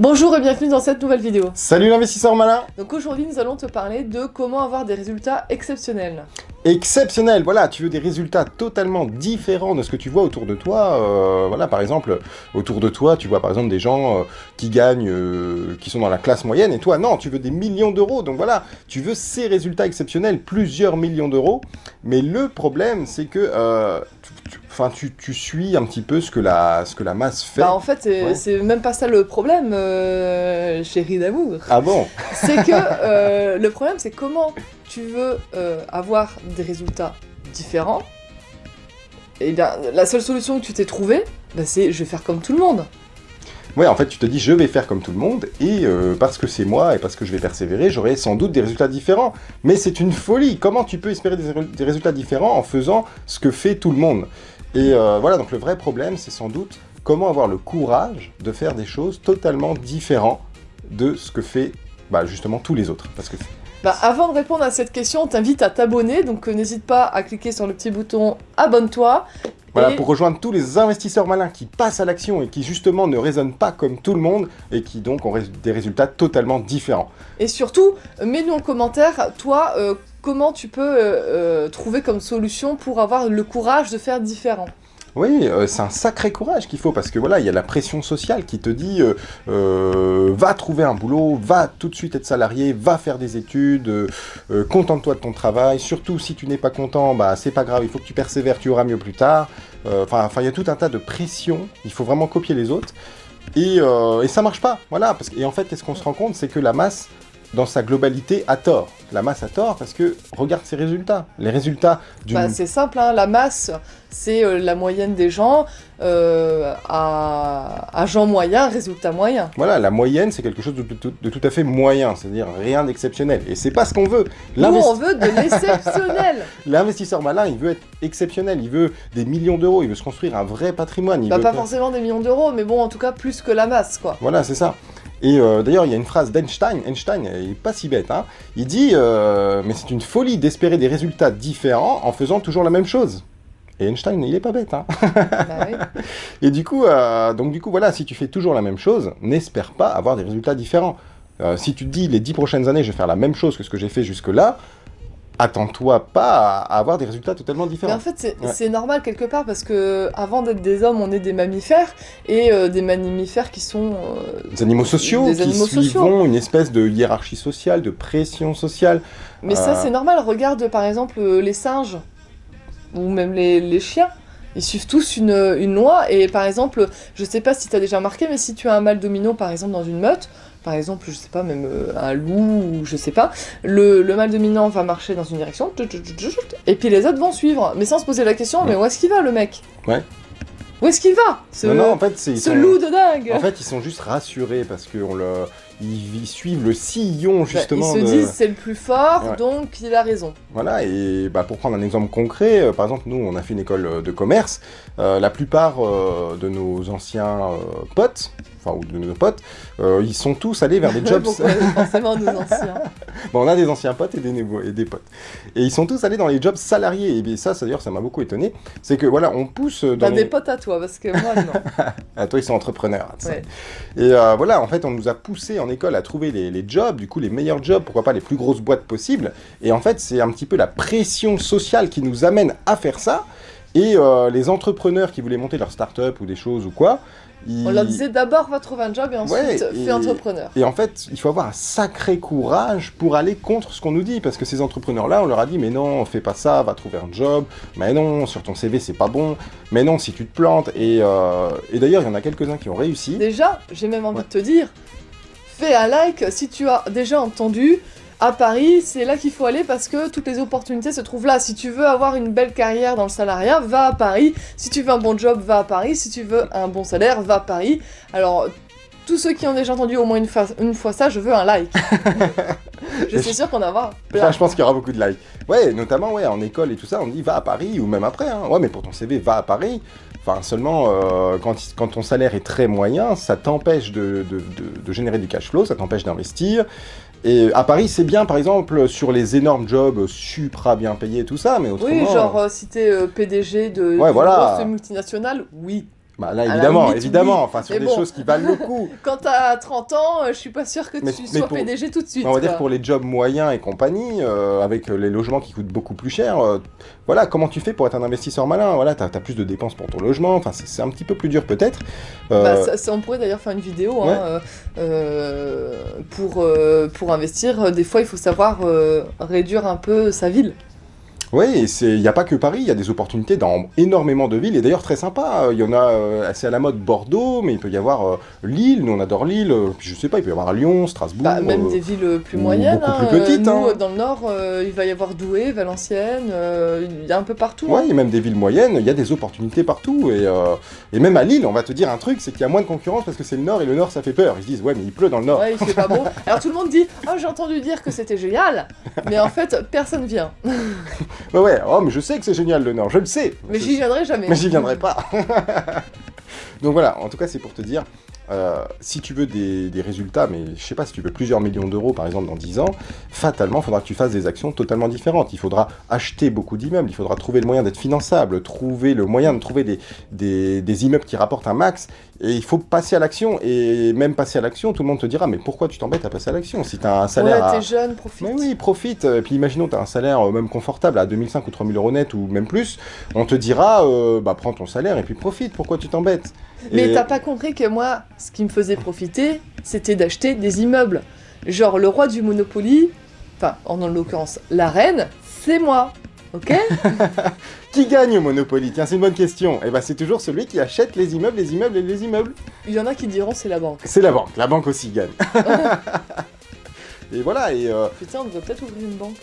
Bonjour et bienvenue dans cette nouvelle vidéo. Salut l'investisseur malin Donc aujourd'hui nous allons te parler de comment avoir des résultats exceptionnels. Exceptionnel, voilà, tu veux des résultats totalement différents de ce que tu vois autour de toi. euh, voilà, par exemple, autour de toi, tu vois par exemple des gens euh, qui gagnent, euh, qui sont dans la classe moyenne, et toi, non, tu veux des millions d'euros. Donc voilà, tu veux ces résultats exceptionnels, plusieurs millions d'euros. Mais le problème, c'est que, enfin, tu, tu suis un petit peu ce que la, ce que la masse fait. Bah en fait c'est Ouais. même pas ça le problème, chérie d'amour. Ah bon? C'est que le problème c'est comment tu veux euh, avoir des résultats différents. Et bien la seule solution que tu t'es trouvée, bah, c'est je vais faire comme tout le monde. Ouais, en fait, tu te dis, je vais faire comme tout le monde, et euh, parce que c'est moi, et parce que je vais persévérer, j'aurai sans doute des résultats différents. Mais c'est une folie Comment tu peux espérer des, des résultats différents en faisant ce que fait tout le monde? Et euh, voilà, donc le vrai problème, c'est sans doute comment avoir le courage de faire des choses totalement différentes de ce que fait bah, justement tous les autres. Parce que Bah, avant de répondre à cette question, on t'invite à t'abonner, donc euh, n'hésite pas à cliquer sur le petit bouton abonne-toi. Voilà, Et- pour rejoindre tous les investisseurs malins qui passent à l'action et qui justement ne raisonnent pas comme tout le monde et qui donc ont des résultats totalement différents. Et surtout, mets-nous en commentaire, toi, euh, comment tu peux euh, trouver comme solution pour avoir le courage de faire différent. Oui, euh, c'est un sacré courage qu'il faut parce que voilà, il y a la pression sociale qui te dit euh, euh, va trouver un boulot, va tout de suite être salarié, va faire des études, contente-toi de ton travail. Surtout si tu n'es pas content, bah c'est pas grave, il faut que tu persévères, tu auras mieux plus tard. Enfin, il y a tout un tas de pression. Il faut vraiment copier les autres et, et ça marche pas. Voilà, parce que et en fait, qu'est-ce qu'on se rend compte, c'est que la masse dans sa globalité a tort. La masse a tort parce que regarde ses résultats. Les résultats d'une Bah, c'est simple, hein, la masse, c'est euh, la moyenne des gens euh, à, à gens moyens, résultat moyen. Voilà, la moyenne, c'est quelque chose de, tout- de tout à fait moyen, c'est-à-dire rien d'exceptionnel. Et c'est pas ce qu'on veut. Nous, on veut de l'exceptionnel. L'investisseur malin, il veut être exceptionnel, il veut des millions d'euros, il veut se construire un vrai patrimoine. Il bah, veut pas- forcément des millions d'euros, mais bon, en tout cas, plus que la masse, quoi. Voilà, c'est ça. Et euh, d'ailleurs, il y a une phrase d'Einstein, Einstein, il est pas si bête, hein. il dit euh, Mais c'est une folie d'espérer des résultats différents en faisant toujours la même chose. Et Einstein, il est pas bête, hein. Bah oui. Et du coup, euh, donc du coup, voilà, si tu fais toujours la même chose, n'espère pas avoir des résultats différents. Si tu te dis les dix prochaines années, je vais faire la même chose que ce que j'ai fait jusque-là, attends-toi pas à, avoir des résultats totalement Mais différents. en fait, c'est Ouais. normal quelque part parce que avant d'être des hommes, on est des mammifères et euh, des mammifères qui sont euh, Des animaux sociaux des qui animaux sociaux. une espèce de hiérarchie sociale, de pression sociale. Mais ça, Euh. c'est normal. Regarde, par exemple, les singes, ou même les, les chiens. Ils suivent tous une, une loi. Et par exemple, je sais pas si tu as déjà remarqué, mais si tu as un mâle domino, par exemple, dans une meute, par exemple, je sais pas, même euh, un loup, ou je sais pas, le, le mâle dominant va marcher dans une direction, et puis les autres vont suivre. Mais sans se poser la question, mais où est-ce qu'il va, le mec? Ouais. Où est-ce qu'il va? Ce, Non, non, en fait, ce sont- loup de dingue En fait, ils sont juste rassurés parce qu'ils le... ils, ils suivent le sillon Bah, justement Ils se de... disent c'est le plus fort, Ouais. donc il a raison. Voilà, et bah, pour prendre un exemple concret, euh, par exemple, nous, on a fait une école euh, de commerce. euh, la plupart euh, de nos anciens potes, enfin, ou de nos potes, euh, ils sont tous allés vers des jobs. Forcément nos anciens bon, on a des anciens potes et des, nouveaux- et des potes. Et ils sont tous allés dans les jobs salariés. Et bien, ça, d'ailleurs, ça m'a beaucoup étonné. C'est que, voilà, on pousse dans T'as les... des potes à toi, parce que moi, non. Ah, toi, ils sont entrepreneurs. Ouais. Et euh, voilà, en fait, on nous a poussé en école à trouver les, les jobs, du coup, les meilleurs jobs, pourquoi pas les plus grosses boîtes possibles. Et en fait, c'est un petit peu la pression sociale qui nous amène à faire ça. Et euh, les entrepreneurs qui voulaient monter leur start-up ou des choses ou quoi, ils... On leur disait d'abord va trouver un job et ensuite Ouais, fais entrepreneur. Et en fait, il faut avoir un sacré courage pour aller contre ce qu'on nous dit, parce que ces entrepreneurs-là, on leur a dit, mais non, fais pas ça, va trouver un job, mais non, sur ton CV, c'est pas bon, mais non, si tu te plantes. Et, euh, et d'ailleurs, il y en a quelques-uns qui ont réussi. Déjà, j'ai même envie Ouais. de te dire, fais un like si tu as déjà entendu. À Paris, c'est là qu'il faut aller parce que toutes les opportunités se trouvent là. Si tu veux avoir une belle carrière dans le salariat, va à Paris. Si tu veux un bon job, va à Paris. Si tu veux un bon salaire, va à Paris. Alors, tous ceux qui ont déjà entendu au moins une fois, une fois ça, je veux un like. je suis sûre qu'on en aura plein. Je pense qu'il y aura beaucoup de likes. Ouais, notamment ouais, en école et tout ça, on dit va à Paris ou même après. Hein. Ouais, mais pour ton CV, va à Paris. Enfin, seulement euh, quand, quand ton salaire est très moyen, ça t'empêche de, de- de- de générer du cash flow, ça t'empêche d'investir. Et à Paris, c'est bien, par exemple, sur les énormes jobs supra bien payés et tout ça, mais autrement... Oui, genre euh, si t'es euh, PDG de Ouais, voilà. grosse multinationale, oui. Bah là, évidemment, limite, évidemment, oui. enfin sur Mais des bon. choses qui valent le coup. Quand t'as 30 ans, euh, je suis pas sûre que tu mais sois pour- PDG tout de suite. On va dire quoi. pour les jobs moyens et compagnie, euh, avec euh, les logements qui coûtent beaucoup plus cher, euh, voilà, comment tu fais pour être un investisseur malin? Voilà, t'as as plus de dépenses pour ton logement, enfin c'est un petit peu plus dur peut-être. Euh, Bah, ça- ça- on pourrait d'ailleurs faire une vidéo hein, Ouais. pour, pour investir. Des fois, il faut savoir réduire un peu sa ville. Oui, il n'y a pas que Paris, il y a des opportunités dans énormément de villes, et d'ailleurs très sympa. Il y en a, euh, assez à la mode Bordeaux, mais il peut y avoir euh, Lille, nous on adore Lille, euh, puis je sais pas, il peut y avoir Lyon, Strasbourg. Bah, même euh, des villes plus moyennes. beaucoup hein, plus petites, euh, nous, hein. dans le nord, euh, il va y avoir Douai, Valenciennes, euh, il y a un peu partout. Ouais, hein. et même des villes moyennes, il y a des opportunités partout. Et, euh, et même à Lille, on va te dire un truc, c'est qu'il y a moins de concurrence parce que c'est le nord, et le nord ça fait peur. Ils se disent, ouais, mais il pleut dans le nord. Ouais, il fait pas beau. Alors tout le monde dit Ah, j'ai entendu dire que c'était génial, mais en fait, personne vient. Ouais, ouais, oh, mais je sais que c'est génial le nord, je le sais. Mais j'y viendrai jamais. mais j'y viendrai pas. Donc voilà, en tout cas, c'est pour te dire, euh, si tu veux des, des résultats, mais je sais pas, si tu veux plusieurs millions d'euros par exemple dans 10 ans, fatalement, il faudra que tu fasses des actions totalement différentes. Il faudra acheter beaucoup d'immeubles, il faudra trouver le moyen d'être finançable, trouver le moyen de trouver des, des, des immeubles qui rapportent un max, et il faut passer à l'action. Et même passer à l'action, tout le monde te dira, mais pourquoi tu t'embêtes à passer à l'action si tu as un salaire Ouais, à... t'es jeune, profite. Mais oui, profite. Et puis imaginons, tu as un salaire euh, même confortable à 2005 ou 3000 euros net ou même plus. On te dira, euh, bah prends ton salaire et puis profite. Pourquoi tu t'embêtes? Mais t'as pas compris que moi, ce qui me faisait profiter, c'était d'acheter des immeubles. Genre le roi du Monopoly, enfin en l'occurrence la reine, c'est moi. Ok? Qui gagne au Monopoly? Tiens, c'est une bonne question. Et bah c'est toujours celui qui achète les immeubles, les immeubles et les immeubles. Il y en a qui diront c'est la banque. C'est la banque. La banque aussi gagne. et voilà, et euh, Putain, on devrait peut-être ouvrir une banque.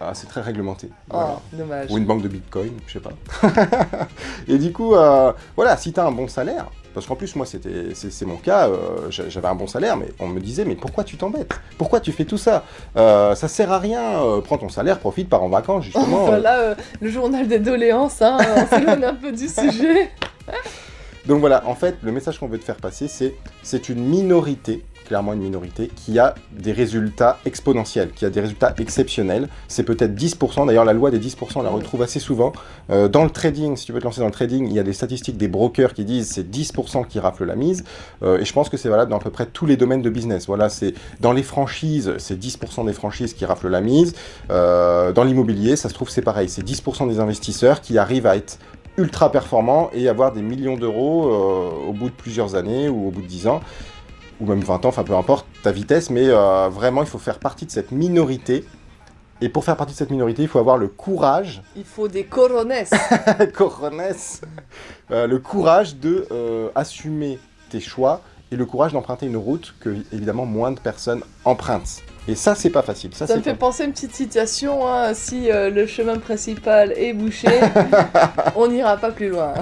Ah, c'est très réglementé. Oh, dommage. Ou une banque de bitcoin, je sais pas. et du coup, euh, voilà, si tu as un bon salaire, parce qu'en plus, moi, c'était, c'est, mon cas, euh, j'a- j'avais un bon salaire, mais on me disait, mais pourquoi tu t'embêtes? Pourquoi tu fais tout ça? Euh, Ça sert à rien, euh, prends ton salaire, profite, pars en vacances, justement. Voilà le journal des doléances, hein, on s'éloigne un peu du sujet. Donc voilà, en fait, le message qu'on veut te faire passer, c'est c'est une minorité, clairement une minorité, qui a des résultats exponentiels, qui a des résultats exceptionnels. C'est peut-être 10%, d'ailleurs la loi des 10%, on la retrouve assez souvent. Euh, dans le trading, si tu veux te lancer dans le trading, il y a des statistiques des brokers qui disent c'est 10% qui raflent la mise. Euh, et je pense que c'est valable dans à peu près tous les domaines de business. Voilà, c'est dans les franchises, c'est 10% des franchises qui raflent la mise. Euh, dans l'immobilier, ça se trouve c'est pareil, c'est 10% des investisseurs qui arrivent à être ultra performants et avoir des millions d'euros euh, au bout de plusieurs années ou au bout de 10 ans ou même 20 ans, enfin peu importe ta vitesse, mais euh, vraiment il faut faire partie de cette minorité. Et pour faire partie de cette minorité, il faut avoir le courage, Il faut des coronesses. corones, euh, le courage de euh, assumer tes choix et le courage d'emprunter une route que évidemment moins de personnes empruntent. Et ça c'est pas facile. Ça, me fait penser à une petite citation, hein, si euh, le chemin principal est bouché, on n'ira pas plus loin.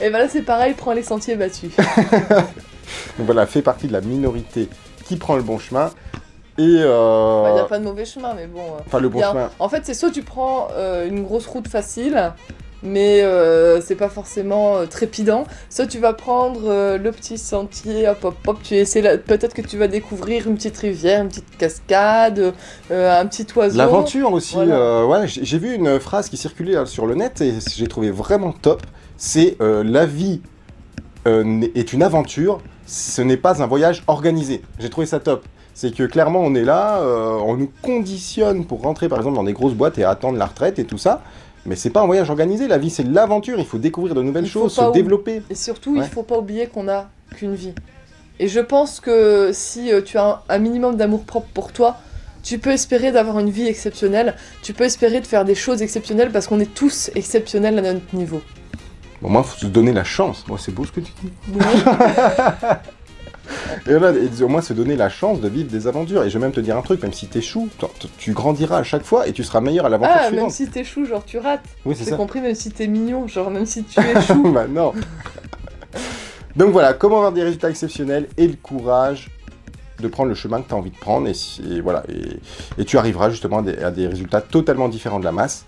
Et ben là c'est pareil, prends les sentiers battus. Donc voilà, fais partie de la minorité qui prend le bon chemin. Et Il euh, n'y a pas de mauvais chemin, mais bon. euh, enfin le bon a- chemin. En fait, c'est soit tu prends euh, une grosse route facile, mais euh, c'est pas forcément euh, trépidant, soit tu vas prendre euh, le petit sentier, hop hop hop, tu essaies la- peut-être que tu vas découvrir une petite rivière, une petite cascade, un petit oiseau. L'aventure aussi. Voilà. ouais, j'ai vu une phrase qui circulait euh, sur le net et j'ai trouvé vraiment top. C'est la vie est une aventure. Ce n'est pas un voyage organisé. J'ai trouvé ça top. C'est que clairement on est là, euh, on nous conditionne pour rentrer par exemple dans des grosses boîtes et attendre la retraite et tout ça. Mais c'est pas un voyage organisé. La vie c'est l'aventure. Il faut découvrir de nouvelles Il choses, se développer. Et surtout, Ouais. il faut pas oublier qu'on a qu'une vie. Et je pense que si euh, tu as un, un minimum d'amour propre pour toi, tu peux espérer d'avoir une vie exceptionnelle, tu peux espérer de faire des choses exceptionnelles parce qu'on est tous exceptionnels à notre niveau. Bon, moi, faut se donner la chance. Moi, c'est beau ce que tu dis. Et voilà, et au moins se donner la chance de vivre des aventures. Et je vais même te dire un truc, même si t'échoues, tu grandiras à chaque fois et tu seras meilleur à l'aventure ah, même si t'échoues, genre tu rates. Oui, c'est J'ai ça. compris, même si t'es mignon, genre même si tu échoues. bah non. Donc voilà, comment avoir des résultats exceptionnels et le courage de prendre le chemin que tu as envie de prendre. Et, voilà, et, et tu arriveras justement à des, à des résultats totalement différents de la masse.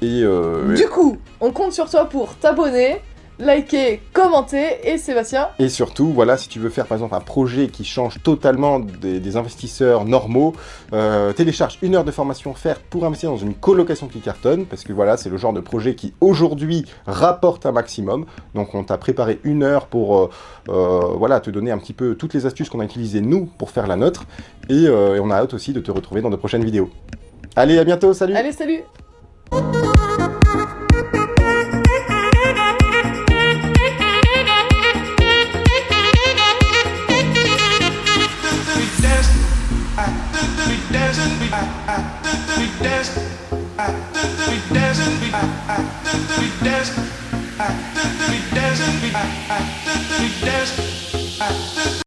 Et euh, du coup, on compte sur toi pour t'abonner, likez, commentez et Sébastien. Et surtout, voilà, si tu veux faire par exemple un projet qui change totalement des, des investisseurs normaux, euh, télécharge une heure de formation faire pour investir dans une colocation qui cartonne, parce que voilà, c'est le genre de projet qui aujourd'hui rapporte un maximum. Donc on t'a préparé une heure pour euh, euh, voilà, te donner un petit peu toutes les astuces qu'on a utilisées nous pour faire la nôtre. Et, et on a hâte aussi de te retrouver dans de prochaines vidéos. Allez, à bientôt, salut Allez, salut